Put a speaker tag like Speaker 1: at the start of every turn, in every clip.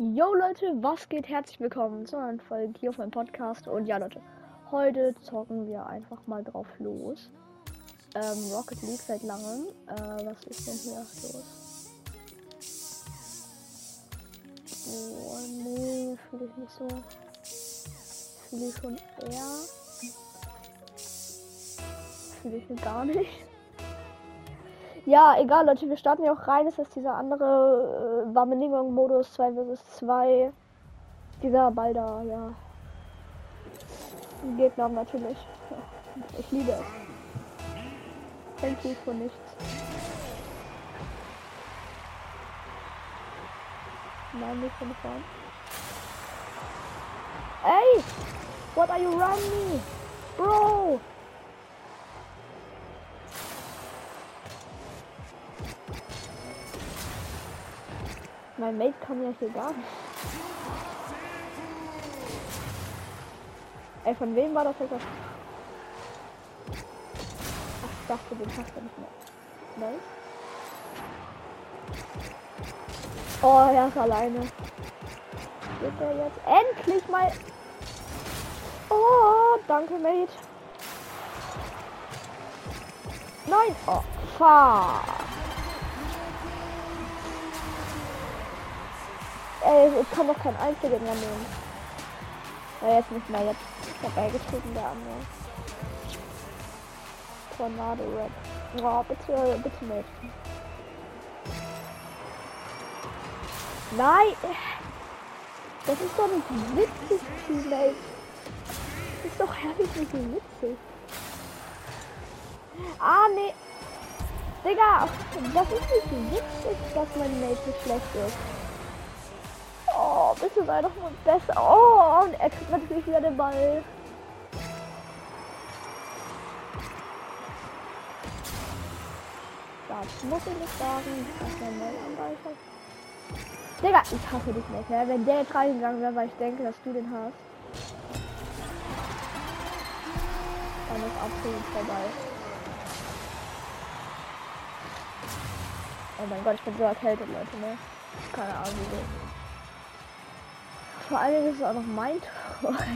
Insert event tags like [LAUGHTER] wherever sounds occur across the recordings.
Speaker 1: Yo Leute, was geht? Herzlich willkommen zu einer Folge hier auf meinem Podcast. Und ja Leute, heute zocken wir einfach mal drauf los. Ähm, Rocket League seit langem. Äh, was ist denn hier los? Oh nee, fühle ich nicht so. Fühle ich schon eher. Fühle ich gar nicht. Ja, egal, Leute, wir starten ja auch rein. Es ist dieser andere äh, Warmeningong-Modus 2 vs 2. Dieser Ball da, ja. Gegner natürlich. Ich liebe es. Kennt sie von nichts. Nein, nicht von vorn. Ey! What are you running? Mein Mate kann ja hier gar nicht. Ey, von wem war das jetzt? Ach, ich dachte, den hast du nicht mehr. Nice. Oh, er ist alleine. Geht der jetzt? Endlich mal. Oh, danke, Mate. Nein. Oh, fuck. Ey, ich kann doch kein einziger mehr nehmen. Ja, jetzt nicht mehr, jetzt vorbeigetreten der andere. Tornado Red. Oh, bitte, bitte nicht. Nein! Das ist doch nicht witzig, Teammate. Das ist doch herrlich nicht witzig. Ah, nee. Digga, das ist nicht witzig, dass mein Mate so schlecht ist. Bitte sei doch mal besser. Oh, und er kriegt natürlich wieder den Ball. Das muss ich nicht sagen, dass er Mel am Ball hat. Digga, ich hasse dich nicht, ne? Wenn der jetzt reingegangen wäre, weil ich denke, dass du den hast. Dann ist absolut vorbei. Oh mein Gott, ich bin so erkältet, Leute, ne? Keine Ahnung, wie vor allem ist es auch noch mein Tor. [LAUGHS]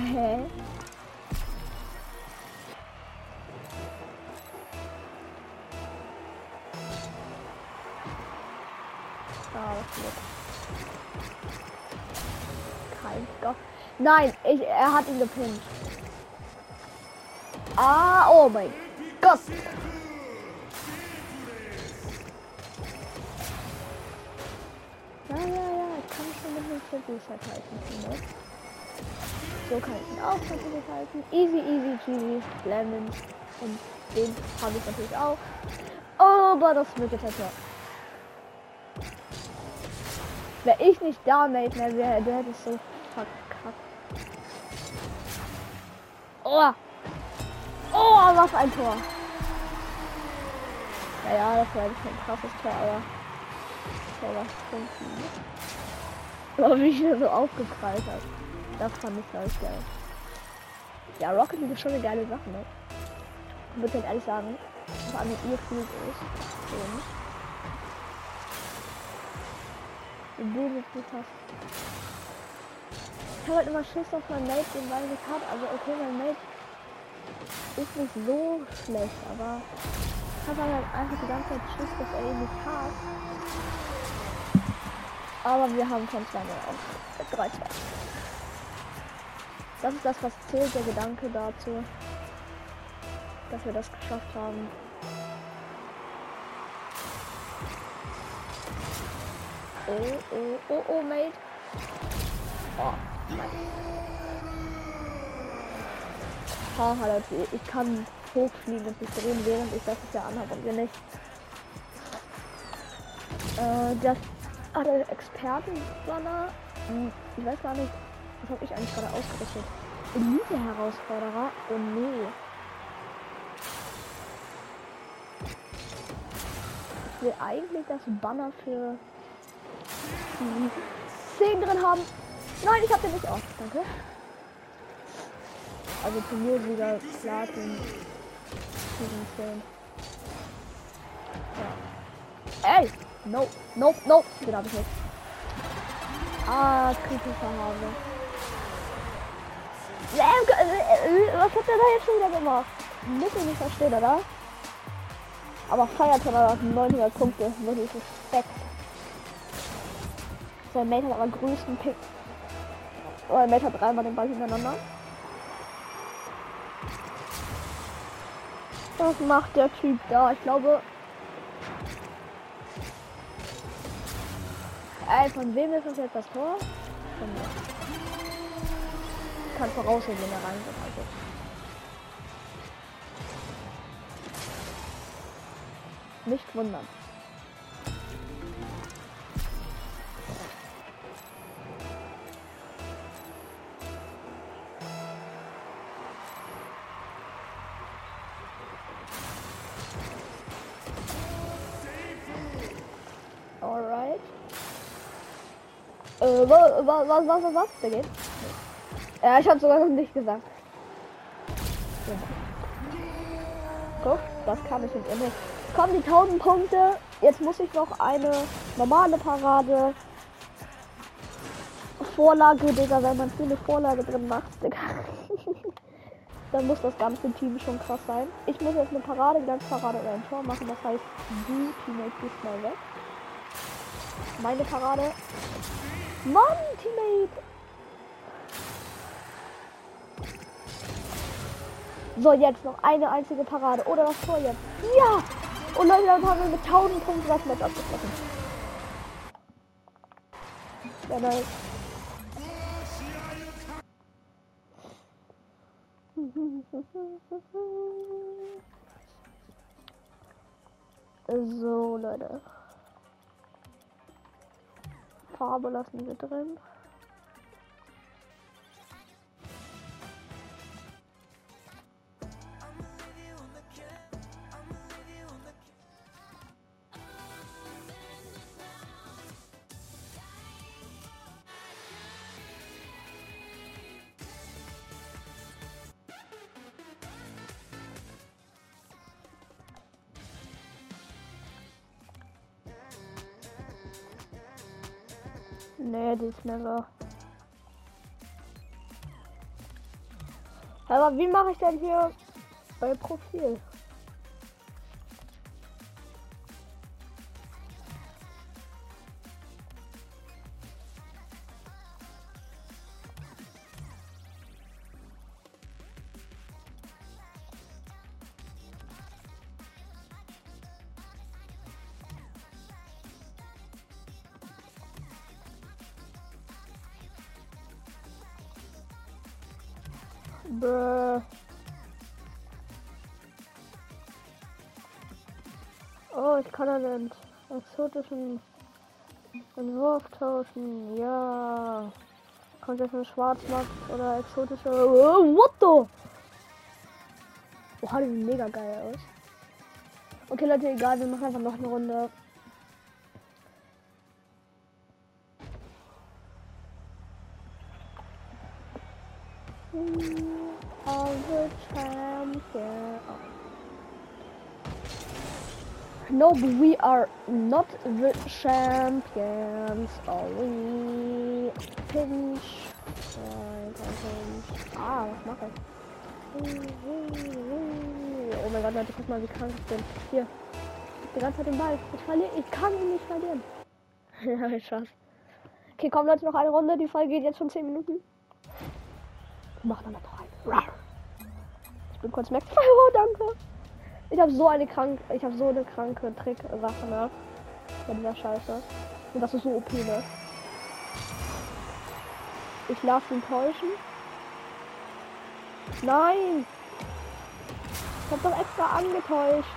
Speaker 1: Ah? Kein Gott. Nein, ich, er hat ihn gepinnt. Ah, oh mein Gott. Gewissheit halten, finde So kann ich ihn auch natürlich halten. Easy, easy, cheesy, lemon. Und den habe ich natürlich auch. Aber das wird jetzt halt Wäre ich nicht da, Mate, mehr wäre, der hätte es so verkackt. Oh! Oh, was ein Tor! Naja, das war jetzt kein krasses Tor, aber. Tor was trinken. Aber wie ich so aufgeprallt hat. Das fand ich halt geil. Ja, Rocket ist schon eine geile Sache, ne? Ich würde halt ehrlich sagen, vor allem ihr fühlt ist. Und jetzt nicht hast. Ich habe halt immer Schiss auf mein Mate, den weil ich hat. Also okay, mein Mate ist nicht so schlecht, aber ich habe halt einfach die ganze Zeit Schiss, dass er ihn nicht hat. Aber wir haben von 2 auf 3 2. Das ist das, was zählt, der Gedanke dazu, dass wir das geschafft haben. Oh, oh, oh, oh, Mate. Oh, Mann. Haha, Leute, ich kann hochfliegen und mich drehen, während ich das ja anhabe und wir nicht. Äh, das Ah, der Experten-Banner. Hm, ich weiß gar nicht. Was habe ich eigentlich gerade ausgerüstet? Elite-Herausforderer? Oh nee. Ich will eigentlich das Banner für die 10 drin haben. Nein, ich habe den nicht. Oh, danke. Also Turniersieger Platin 10. Ja. Ey! Nope, nope, nope. Den habe ich nicht. Ah, kritischer Hase. Was hat der da jetzt schon wieder gemacht? Ich nicht verstehen, oder? Aber feiert er 900 Punkte. Wirklich Respekt. Sein Mate hat aber größten Pick. Oder Mate hat dreimal den Ball hintereinander. Was macht der Typ da? Ich glaube. Ey, von wem ist das jetzt das Tor? Von mir. Ich kann voraussehen, wenn er reingeht. Also. Nicht wundern. Äh, was, was, was, was, was, geht? Ja, ich hab sogar noch nicht gesagt. Guck, das kann ich nicht immer. Kommen die 1000 Punkte. Jetzt muss ich noch eine normale Parade. Vorlage, Digga, wenn man viele Vorlage drin macht, Digga. [LAUGHS] Dann muss das ganze Team schon krass sein. Ich muss jetzt eine Parade, Glanzparade oder ein Tor machen. Das heißt, du Teammate bist mal weg. Meine Parade. Mann, Teammate! So, jetzt noch eine einzige Parade. Oder das Tor jetzt. Ja! Und Leute, dann haben wir mit 1000 Punkten das Match abgeschlossen. Ja, nice. [LAUGHS] So, Leute. Farbe lassen wir drin. Nee, die ist never. Aber wie mache ich denn hier bei Profil? Bruh. Oh, ich kann einen exotischen Entwurf tauschen. Ja. Kommt jetzt ein Schwarzmarkt oder exotische. Oh, what the? Boah, die mega geil aus. Okay, Leute, egal, wir machen einfach noch eine Runde. of the champion. No, but we are not the champions. Are we? Pinch. Ah, was mache ich? Oh mein Gott, Leute, guck mal, wie krank ich bin. Hier. Die ganze Zeit den Ball. Ich verliere. Ich kann ihn nicht verlieren. [LAUGHS] ja, Spaß. Okay, komm Leute, noch eine Runde. Die Folge geht jetzt schon 10 Minuten. Mach dann noch rein. Bin kurz Max. [LAUGHS] Oh, danke. Ich habe so eine krank, ich habe so eine kranke Trick-Sache, ne? Bei dieser Scheiße. Und das ist so OP, ne? Ich lasse ihn täuschen. Nein! Ich hab doch extra angetäuscht.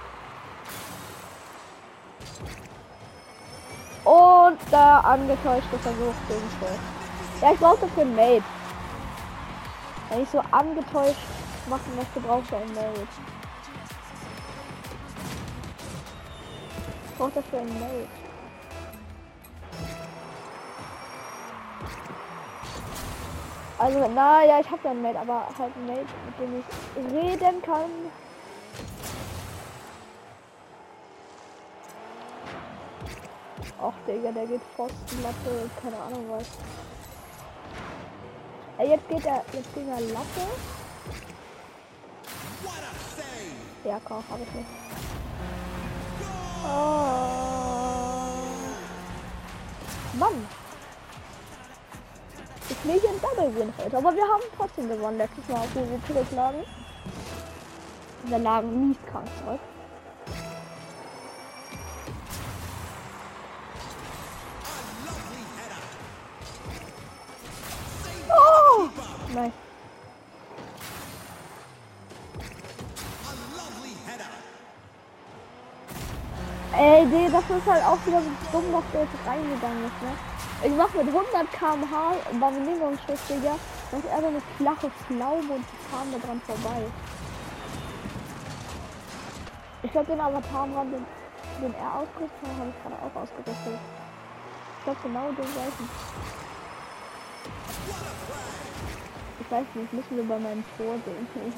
Speaker 1: Und der angetäuschte Versuch gegen Ja, ich brauche dafür ein Mate. Wenn ich so angetäuscht machen brauchst du ein Mate. Ich brauche dafür ein Mate. Also, naja, ich habe ja ein Mate, aber halt ein Mate, mit dem ich reden kann. Ach, Digga, der geht Pfostenlatte, keine Ahnung was. Ey, jetzt geht er, jetzt geht er Latte. Ja, komm, hab ich nicht. Oh. Mann. Ich will hier ein Double Win heute, aber wir haben trotzdem gewonnen. Letztes Mal, auf wir zurücklagen. Wir lagen mies krank zurück. Ey, nee, das ist halt auch wieder so dumm, was der jetzt reingegangen ist, ne? Ich mach mit 100 km/h Babenlingo-Schuss, Digga. Das ist so eine flache Pflaume und die fahren da dran vorbei. Ich glaube, den Avatar, den, den er ausgerüstet hat, habe ich gerade auch ausgerüstet. Ich glaube, genau den gleichen. Ich weiß nicht, müssen wir bei meinem Tor sehen. [LAUGHS]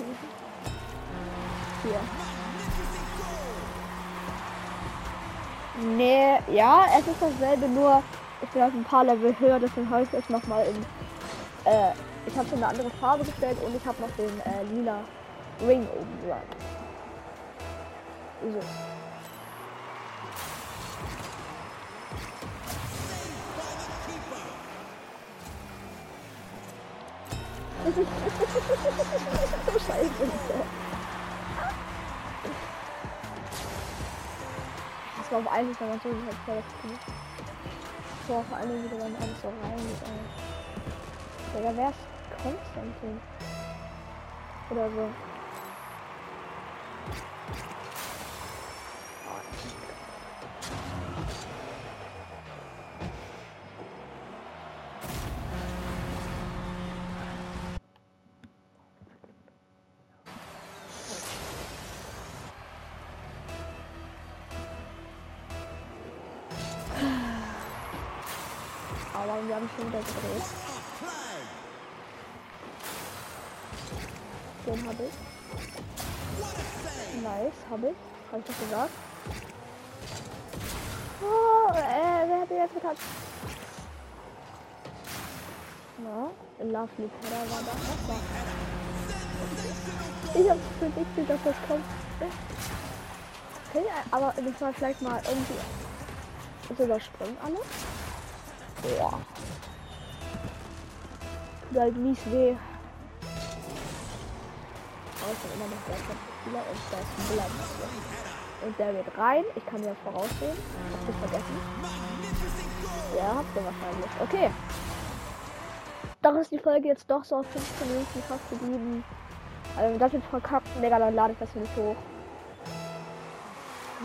Speaker 1: Hier. Nee, ja, es ist dasselbe, nur ich bin auf ein paar Level höher, deswegen habe ich es nochmal in. Äh, ich habe schon eine andere Farbe gestellt und ich habe noch den äh, lila Ring oben dran. So. [LAUGHS] scheiße. War auf eigentlich wenn man so das Spiel. Boah, vor allem wieder dann alles so rein. Äh. Digga, wer ist Konstantin? Oder so. Aber wir haben schon wieder gedreht. Den habe ich. Nice, habe ich. Habe ich doch gesagt. Oh, äh, wer hat den jetzt getatscht? Na, Lovely Pedder war da. Was war? Ich hab's prediktet, dass das kommt. Okay, aber das war vielleicht mal irgendwie. Das überspringen alle. Boah. Tut halt mies weh. Ich bin immer noch der Spieler und da ist ein Buller. Und der wird rein. Ich kann ja voraussehen. Habt ihr vergessen? Ja, habt ihr wahrscheinlich. Okay. Doch ist die Folge jetzt doch so auf 15 Minuten fast geblieben. Also das jetzt verkackt, Digga, dann lade ich das nicht hoch.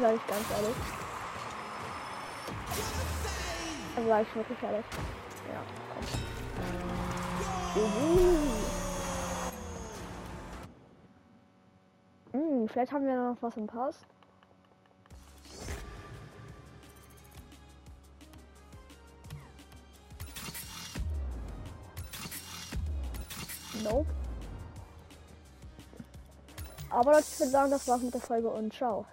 Speaker 1: Sag ich ganz ehrlich. Also sag ich wirklich ehrlich. Ja, komm. Hm, vielleicht haben wir noch was im Pass. Nope. Aber Leute, ich würde sagen, das war's mit der Folge und ciao.